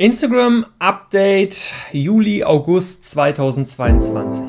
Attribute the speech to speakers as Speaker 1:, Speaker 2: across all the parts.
Speaker 1: Instagram Update Juli, August 2022.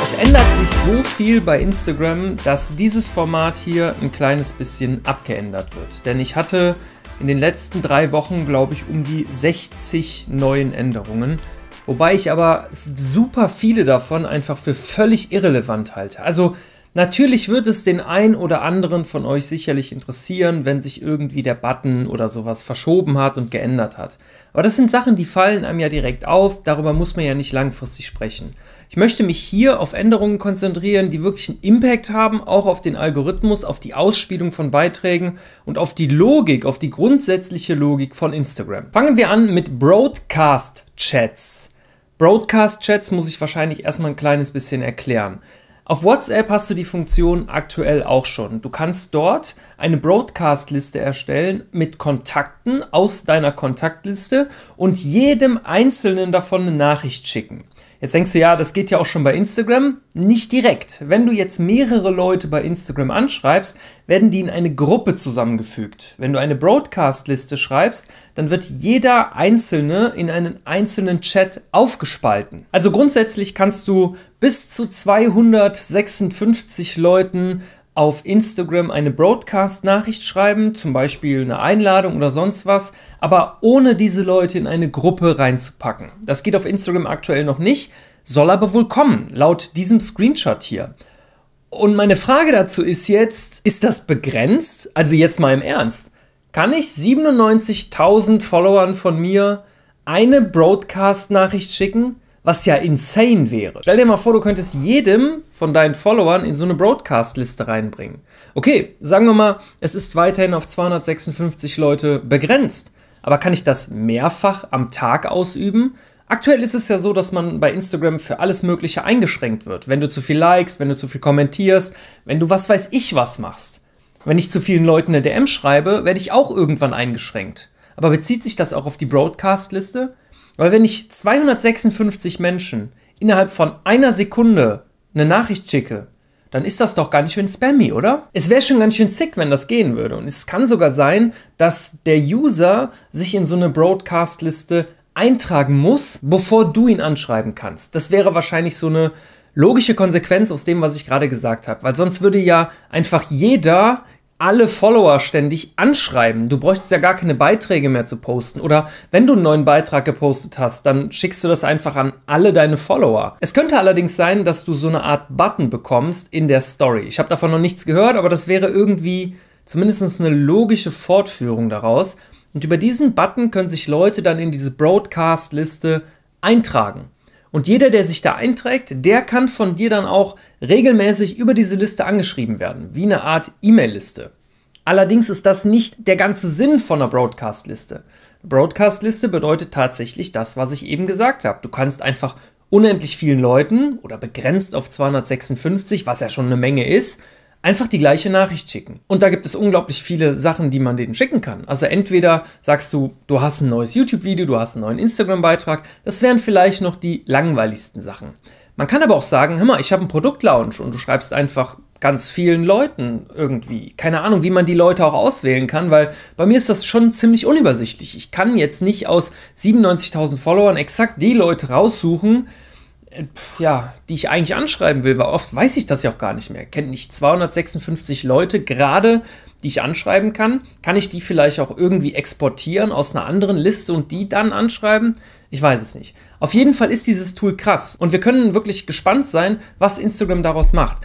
Speaker 1: Es ändert sich so viel bei Instagram, dass dieses Format hier ein kleines bisschen abgeändert wird. Denn ich hatte in den letzten drei Wochen, glaube ich, um die 60 neuen Änderungen. Wobei ich aber super viele davon einfach für völlig irrelevant halte. Also Natürlich wird es den ein oder anderen von euch sicherlich interessieren, wenn sich irgendwie der Button oder sowas verschoben hat und geändert hat. Aber das sind Sachen, die fallen einem ja direkt auf, darüber muss man ja nicht langfristig sprechen. Ich möchte mich hier auf Änderungen konzentrieren, die wirklich einen Impact haben, auch auf den Algorithmus, auf die Ausspielung von Beiträgen und auf die Logik, auf die grundsätzliche Logik von Instagram. Fangen wir an mit Broadcast Chats. Broadcast Chats muss ich wahrscheinlich erstmal ein kleines bisschen erklären. Auf WhatsApp hast du die Funktion aktuell auch schon. Du kannst dort eine Broadcast-Liste erstellen mit Kontakten aus deiner Kontaktliste und jedem einzelnen davon eine Nachricht schicken. Jetzt denkst du, ja, das geht ja auch schon bei Instagram. Nicht direkt. Wenn du jetzt mehrere Leute bei Instagram anschreibst, werden die in eine Gruppe zusammengefügt. Wenn du eine Broadcast-Liste schreibst, dann wird jeder Einzelne in einen einzelnen Chat aufgespalten. Also grundsätzlich kannst du bis zu 256 Leuten auf Instagram eine Broadcast-Nachricht schreiben, zum Beispiel eine Einladung oder sonst was, aber ohne diese Leute in eine Gruppe reinzupacken. Das geht auf Instagram aktuell noch nicht, soll aber wohl kommen, laut diesem Screenshot hier. Und meine Frage dazu ist jetzt, ist das begrenzt? Also jetzt mal im Ernst. Kann ich 97.000 Followern von mir eine Broadcast-Nachricht schicken? Was ja insane wäre. Stell dir mal vor, du könntest jedem von deinen Followern in so eine Broadcast-Liste reinbringen. Okay, sagen wir mal, es ist weiterhin auf 256 Leute begrenzt. Aber kann ich das mehrfach am Tag ausüben? Aktuell ist es ja so, dass man bei Instagram für alles Mögliche eingeschränkt wird. Wenn du zu viel likest, wenn du zu viel kommentierst, wenn du was weiß ich was machst. Wenn ich zu vielen Leuten eine DM schreibe, werde ich auch irgendwann eingeschränkt. Aber bezieht sich das auch auf die Broadcast-Liste? Weil wenn ich 256 Menschen innerhalb von einer Sekunde eine Nachricht schicke, dann ist das doch ganz schön spammy, oder? Es wäre schon ganz schön sick, wenn das gehen würde. Und es kann sogar sein, dass der User sich in so eine Broadcast-Liste eintragen muss, bevor du ihn anschreiben kannst. Das wäre wahrscheinlich so eine logische Konsequenz aus dem, was ich gerade gesagt habe. Weil sonst würde ja einfach jeder alle Follower ständig anschreiben. Du bräuchtest ja gar keine Beiträge mehr zu posten. Oder wenn du einen neuen Beitrag gepostet hast, dann schickst du das einfach an alle deine Follower. Es könnte allerdings sein, dass du so eine Art Button bekommst in der Story. Ich habe davon noch nichts gehört, aber das wäre irgendwie zumindest eine logische Fortführung daraus. Und über diesen Button können sich Leute dann in diese Broadcast-Liste eintragen. Und jeder, der sich da einträgt, der kann von dir dann auch regelmäßig über diese Liste angeschrieben werden, wie eine Art E-Mail-Liste. Allerdings ist das nicht der ganze Sinn von einer Broadcast-Liste. Broadcast-Liste bedeutet tatsächlich das, was ich eben gesagt habe. Du kannst einfach unendlich vielen Leuten oder begrenzt auf 256, was ja schon eine Menge ist, einfach die gleiche Nachricht schicken. Und da gibt es unglaublich viele Sachen, die man denen schicken kann. Also entweder sagst du, du hast ein neues YouTube-Video, du hast einen neuen Instagram-Beitrag. Das wären vielleicht noch die langweiligsten Sachen. Man kann aber auch sagen, hör mal, ich habe einen Produktlaunch und du schreibst einfach ganz vielen Leuten irgendwie. Keine Ahnung, wie man die Leute auch auswählen kann, weil bei mir ist das schon ziemlich unübersichtlich. Ich kann jetzt nicht aus 97.000 Followern exakt die Leute raussuchen, ja, die ich eigentlich anschreiben will, weil oft weiß ich das ja auch gar nicht mehr. Kennt nicht 256 Leute gerade, die ich anschreiben kann? Kann ich die vielleicht auch irgendwie exportieren aus einer anderen Liste und die dann anschreiben? Ich weiß es nicht. Auf jeden Fall ist dieses Tool krass und wir können wirklich gespannt sein, was Instagram daraus macht.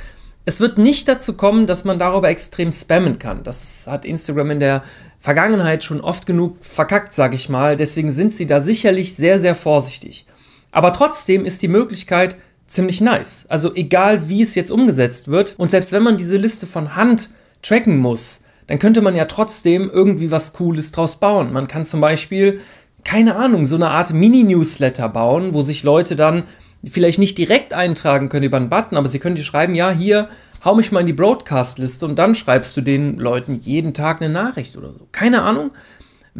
Speaker 1: Es wird nicht dazu kommen, dass man darüber extrem spammen kann. Das hat Instagram in der Vergangenheit schon oft genug verkackt, sage ich mal. Deswegen sind sie da sicherlich sehr, sehr vorsichtig. Aber trotzdem ist die Möglichkeit ziemlich nice. Also egal wie es jetzt umgesetzt wird und selbst wenn man diese Liste von Hand tracken muss, dann könnte man ja trotzdem irgendwie was Cooles draus bauen. Man kann zum Beispiel, keine Ahnung, so eine Art Mini-Newsletter bauen, wo sich Leute dann vielleicht nicht direkt eintragen können über einen Button, aber sie können dir schreiben, ja, hier, hau mich mal in die Broadcast-Liste und dann schreibst du den Leuten jeden Tag eine Nachricht oder so. Keine Ahnung.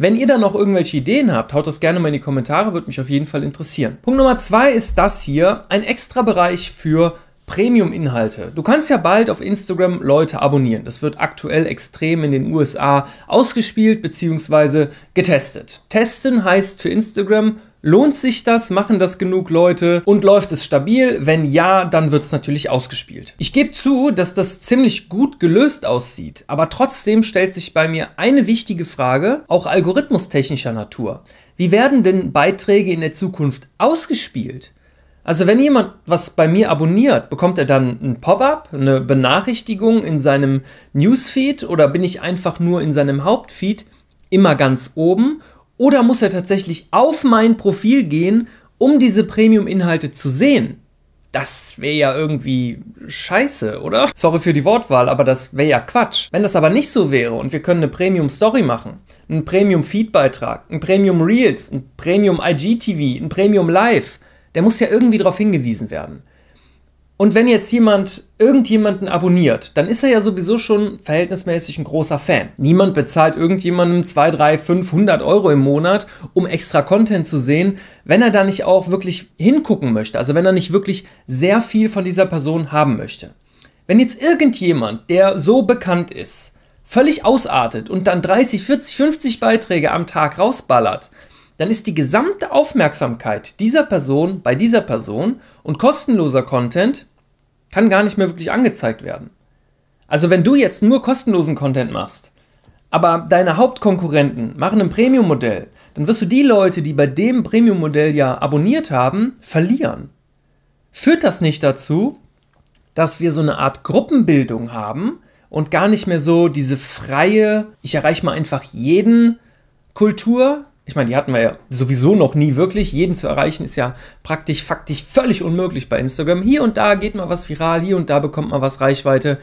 Speaker 1: Wenn ihr da noch irgendwelche Ideen habt, haut das gerne mal in die Kommentare, würde mich auf jeden Fall interessieren. Punkt Nummer zwei ist das hier, ein extra Bereich für Premium-Inhalte. Du kannst ja bald auf Instagram Leute abonnieren. Das wird aktuell extrem in den USA ausgespielt bzw. getestet. Testen heißt für Instagram, Lohnt sich das? Machen das genug Leute? Und läuft es stabil? Wenn ja, dann wird es natürlich ausgespielt. Ich gebe zu, dass das ziemlich gut gelöst aussieht, aber trotzdem stellt sich bei mir eine wichtige Frage, auch algorithmustechnischer Natur. Wie werden denn Beiträge in der Zukunft ausgespielt? Also wenn jemand was bei mir abonniert, bekommt er dann ein Pop-up, eine Benachrichtigung in seinem Newsfeed oder bin ich einfach nur in seinem Hauptfeed immer ganz oben oder muss er tatsächlich auf mein Profil gehen, um diese Premium-Inhalte zu sehen? Das wäre ja irgendwie scheiße, oder? Sorry für die Wortwahl, aber das wäre ja Quatsch. Wenn das aber nicht so wäre und wir können eine Premium-Story machen, einen Premium-Feed-Beitrag, ein Premium-Reels, ein Premium-IGTV, ein Premium-Live, der muss ja irgendwie darauf hingewiesen werden. Und wenn jetzt jemand irgendjemanden abonniert, dann ist er ja sowieso schon verhältnismäßig ein großer Fan. Niemand bezahlt irgendjemandem 2, 3, 500 Euro im Monat, um extra Content zu sehen, wenn er da nicht auch wirklich hingucken möchte. Also wenn er nicht wirklich sehr viel von dieser Person haben möchte. Wenn jetzt irgendjemand, der so bekannt ist, völlig ausartet und dann 30, 40, 50 Beiträge am Tag rausballert, dann ist die gesamte Aufmerksamkeit dieser Person bei dieser Person und kostenloser Content kann gar nicht mehr wirklich angezeigt werden. Also wenn du jetzt nur kostenlosen Content machst, aber deine Hauptkonkurrenten machen ein Premium-Modell, dann wirst du die Leute, die bei dem Premium-Modell ja abonniert haben, verlieren. Führt das nicht dazu, dass wir so eine Art Gruppenbildung haben und gar nicht mehr so diese freie, ich erreiche mal einfach jeden Kultur, ich meine, die hatten wir ja sowieso noch nie wirklich. Jeden zu erreichen ist ja praktisch, faktisch völlig unmöglich bei Instagram. Hier und da geht mal was viral, hier und da bekommt man was Reichweite.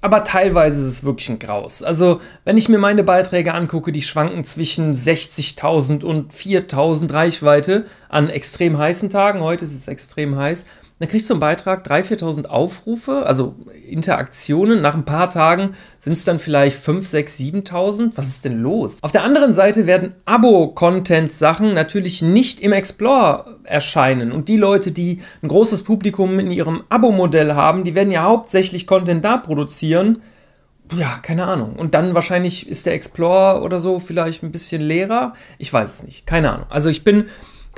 Speaker 1: Aber teilweise ist es wirklich ein Graus. Also, wenn ich mir meine Beiträge angucke, die schwanken zwischen 60.000 und 4.000 Reichweite an extrem heißen Tagen. Heute ist es extrem heiß. Dann kriegst du einen Beitrag 3.000, 4.000 Aufrufe, also Interaktionen. Nach ein paar Tagen sind es dann vielleicht 5, 6, 7.000. Was ist denn los? Auf der anderen Seite werden Abo-Content-Sachen natürlich nicht im Explorer erscheinen. Und die Leute, die ein großes Publikum in ihrem Abo-Modell haben, die werden ja hauptsächlich Content da produzieren. Ja, keine Ahnung. Und dann wahrscheinlich ist der Explorer oder so vielleicht ein bisschen leerer. Ich weiß es nicht. Keine Ahnung. Also ich bin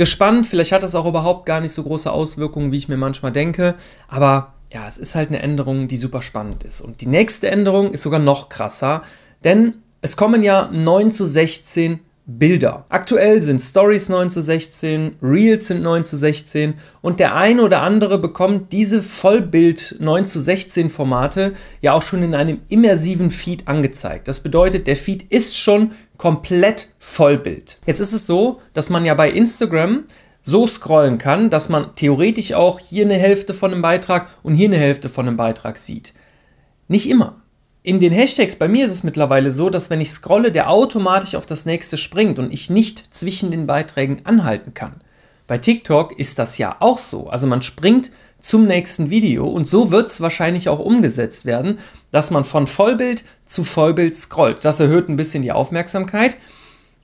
Speaker 1: gespannt. Vielleicht hat das auch überhaupt gar nicht so große Auswirkungen, wie ich mir manchmal denke. Aber ja, es ist halt eine Änderung, die super spannend ist. Und die nächste Änderung ist sogar noch krasser, denn es kommen ja 9 zu 16 Bilder. Aktuell sind Stories 9 zu 16, Reels sind 9 zu 16 und der eine oder andere bekommt diese Vollbild 9 zu 16 Formate ja auch schon in einem immersiven Feed angezeigt. Das bedeutet, der Feed ist schon komplett Vollbild. Jetzt ist es so, dass man ja bei Instagram so scrollen kann, dass man theoretisch auch hier eine Hälfte von einem Beitrag und hier eine Hälfte von einem Beitrag sieht. Nicht immer in den Hashtags bei mir ist es mittlerweile so, dass wenn ich scrolle, der automatisch auf das nächste springt und ich nicht zwischen den Beiträgen anhalten kann. Bei TikTok ist das ja auch so. Also man springt zum nächsten Video und so wird es wahrscheinlich auch umgesetzt werden, dass man von Vollbild zu Vollbild scrollt. Das erhöht ein bisschen die Aufmerksamkeit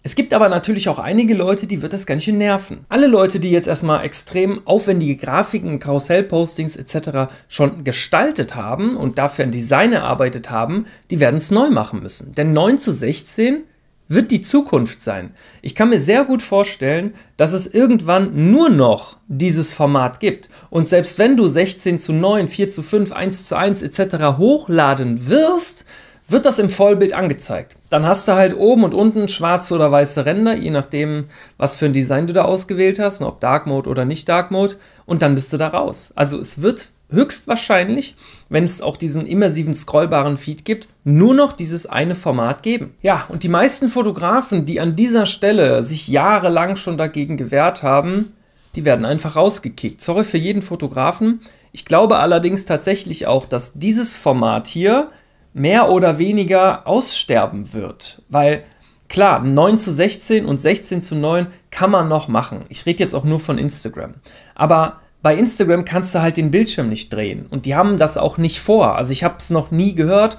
Speaker 1: es gibt aber natürlich auch einige Leute, die wird das ganz schön nerven. Alle Leute, die jetzt erstmal extrem aufwendige Grafiken, Karussellpostings etc. schon gestaltet haben und dafür ein Design erarbeitet haben, die werden es neu machen müssen. Denn 9 zu 16 wird die Zukunft sein. Ich kann mir sehr gut vorstellen, dass es irgendwann nur noch dieses Format gibt. Und selbst wenn du 16 zu 9, 4 zu 5, 1 zu 1 etc. hochladen wirst, wird das im Vollbild angezeigt. Dann hast du halt oben und unten schwarze oder weiße Ränder, je nachdem, was für ein Design du da ausgewählt hast, ob Dark Mode oder nicht Dark Mode, und dann bist du da raus. Also es wird höchstwahrscheinlich, wenn es auch diesen immersiven scrollbaren Feed gibt, nur noch dieses eine Format geben. Ja, und die meisten Fotografen, die an dieser Stelle sich jahrelang schon dagegen gewehrt haben, die werden einfach rausgekickt. Sorry für jeden Fotografen. Ich glaube allerdings tatsächlich auch, dass dieses Format hier mehr oder weniger aussterben wird. Weil klar, 9 zu 16 und 16 zu 9 kann man noch machen. Ich rede jetzt auch nur von Instagram. Aber bei Instagram kannst du halt den Bildschirm nicht drehen. Und die haben das auch nicht vor. Also ich habe es noch nie gehört.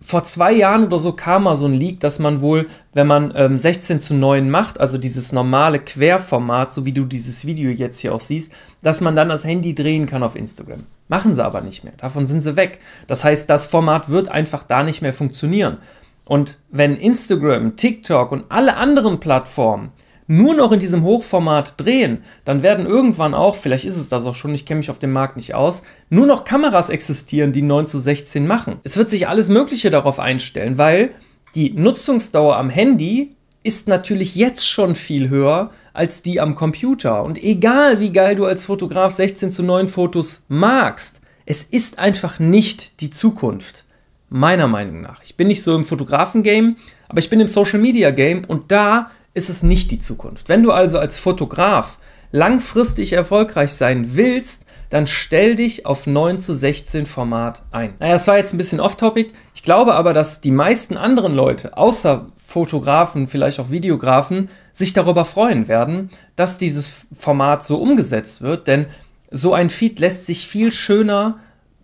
Speaker 1: vor zwei Jahren oder so kam mal so ein Leak, dass man wohl, wenn man ähm, 16 zu 9 macht, also dieses normale Querformat, so wie du dieses Video jetzt hier auch siehst, dass man dann das Handy drehen kann auf Instagram. Machen sie aber nicht mehr. Davon sind sie weg. Das heißt, das Format wird einfach da nicht mehr funktionieren. Und wenn Instagram, TikTok und alle anderen Plattformen nur noch in diesem Hochformat drehen, dann werden irgendwann auch, vielleicht ist es das auch schon, ich kenne mich auf dem Markt nicht aus, nur noch Kameras existieren, die 9 zu 16 machen. Es wird sich alles Mögliche darauf einstellen, weil die Nutzungsdauer am Handy ist natürlich jetzt schon viel höher als die am Computer. Und egal wie geil du als Fotograf 16 zu 9 Fotos magst, es ist einfach nicht die Zukunft. Meiner Meinung nach. Ich bin nicht so im Fotografen-Game, aber ich bin im Social-Media-Game und da ist es nicht die Zukunft. Wenn du also als Fotograf langfristig erfolgreich sein willst, dann stell dich auf 9 zu 16 Format ein. Naja, das war jetzt ein bisschen off-topic. Ich glaube aber, dass die meisten anderen Leute, außer Fotografen, vielleicht auch Videografen, sich darüber freuen werden, dass dieses Format so umgesetzt wird, denn so ein Feed lässt sich viel schöner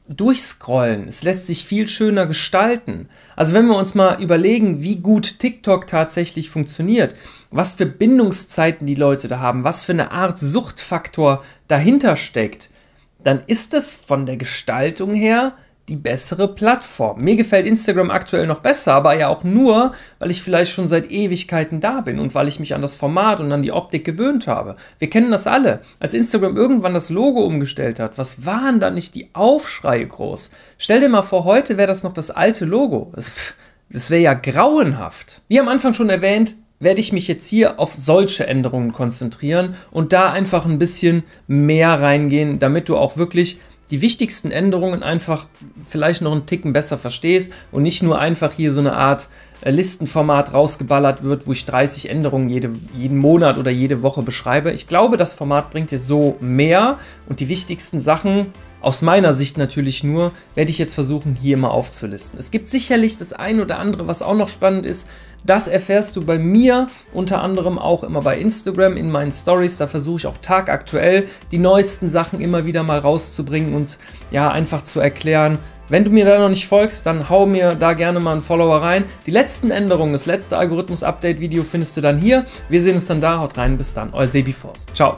Speaker 1: durchscrollen. Es lässt sich viel schöner gestalten. Also wenn wir uns mal überlegen, wie gut TikTok tatsächlich funktioniert, was für Bindungszeiten die Leute da haben, was für eine Art Suchtfaktor dahinter steckt, dann ist es von der Gestaltung her die bessere Plattform. Mir gefällt Instagram aktuell noch besser, aber ja auch nur, weil ich vielleicht schon seit Ewigkeiten da bin und weil ich mich an das Format und an die Optik gewöhnt habe. Wir kennen das alle. Als Instagram irgendwann das Logo umgestellt hat, was waren da nicht die Aufschreie groß? Stell dir mal vor, heute wäre das noch das alte Logo. Das, das wäre ja grauenhaft. Wie am Anfang schon erwähnt, werde ich mich jetzt hier auf solche Änderungen konzentrieren und da einfach ein bisschen mehr reingehen, damit du auch wirklich die wichtigsten Änderungen einfach vielleicht noch einen Ticken besser verstehst und nicht nur einfach hier so eine Art äh, Listenformat rausgeballert wird, wo ich 30 Änderungen jede, jeden Monat oder jede Woche beschreibe. Ich glaube, das Format bringt dir so mehr und die wichtigsten Sachen aus meiner Sicht natürlich nur, werde ich jetzt versuchen, hier mal aufzulisten. Es gibt sicherlich das ein oder andere, was auch noch spannend ist. Das erfährst du bei mir, unter anderem auch immer bei Instagram in meinen Stories. Da versuche ich auch tagaktuell die neuesten Sachen immer wieder mal rauszubringen und ja, einfach zu erklären, wenn du mir da noch nicht folgst, dann hau mir da gerne mal einen Follower rein. Die letzten Änderungen, das letzte Algorithmus-Update-Video findest du dann hier. Wir sehen uns dann da. Haut rein, bis dann. Euer Sebi Forst. Ciao.